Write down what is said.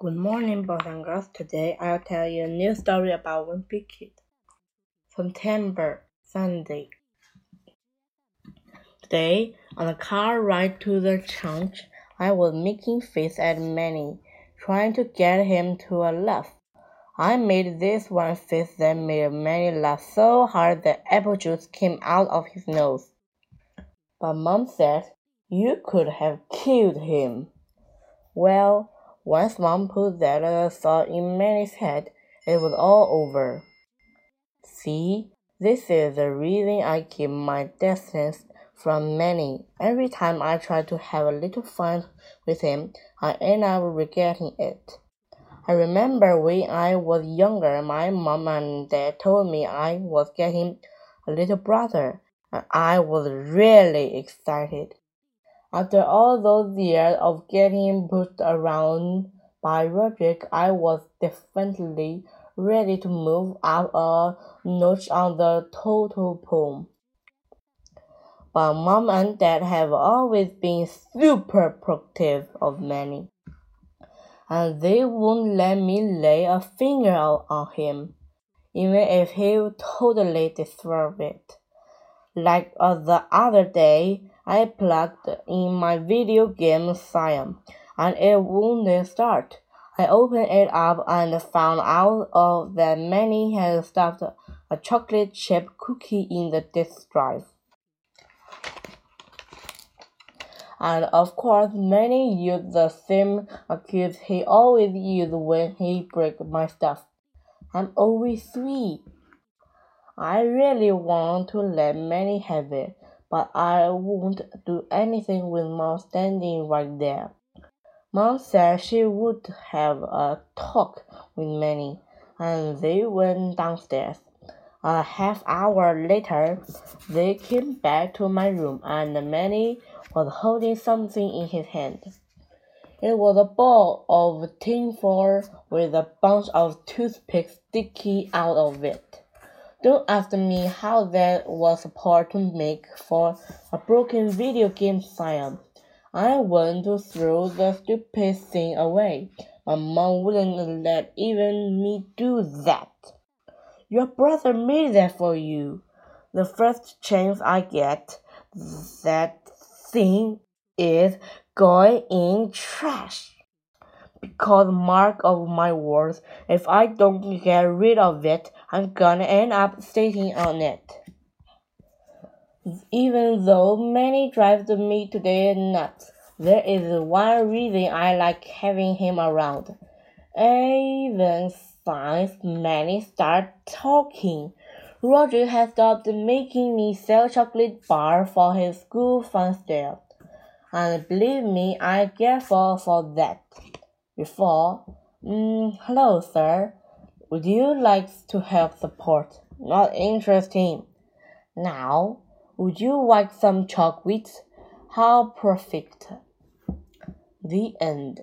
Good morning, boys and girls. Today I'll tell you a new story about Wimpy Kid. September, Sunday. Today, on the car ride to the church, I was making face at Manny, trying to get him to a laugh. I made this one face that made Manny laugh so hard that apple juice came out of his nose. But Mom said, You could have killed him. Well, once Mom put that uh, thought in Manny's head, it was all over. See, this is the reason I keep my distance from Manny. Every time I try to have a little fun with him, I end up regretting it. I remember when I was younger, my mom and dad told me I was getting a little brother, and I was really excited. After all those years of getting pushed around by Rodrick, I was definitely ready to move up a notch on the total poem. But mom and dad have always been super protective of Manny, and they won't let me lay a finger on him, even if he totally deserved it. Like uh, the other day, I plugged in my video game Siam, and it wouldn't start. I opened it up and found out uh, that Manny had stuffed a chocolate chip cookie in the disk drive. And of course, Manny used the same excuse he always used when he broke my stuff. I'm always sweet. I really want to let Manny have it, but I won't do anything with Mom standing right there. Mom said she would have a talk with Manny, and they went downstairs. A half hour later, they came back to my room, and Manny was holding something in his hand. It was a ball of tinfoil with a bunch of toothpicks sticking out of it. Don't ask me how that was supposed to make for a broken video game sign. I wanted to throw the stupid thing away, but mom wouldn't let even me do that. Your brother made that for you. The first chance I get, that thing is going in trash because mark of my words, if I don't get rid of it, I'm gonna end up sitting on it. Even though Manny drives me to today nuts, there is one reason I like having him around. Even since Manny started talking, Roger has stopped making me sell chocolate bar for his school fun fair. And believe me, I grateful for that before. Mm, hello, sir. Would you like to help support? Not interesting. Now, would you like some chocolate? How perfect. The end.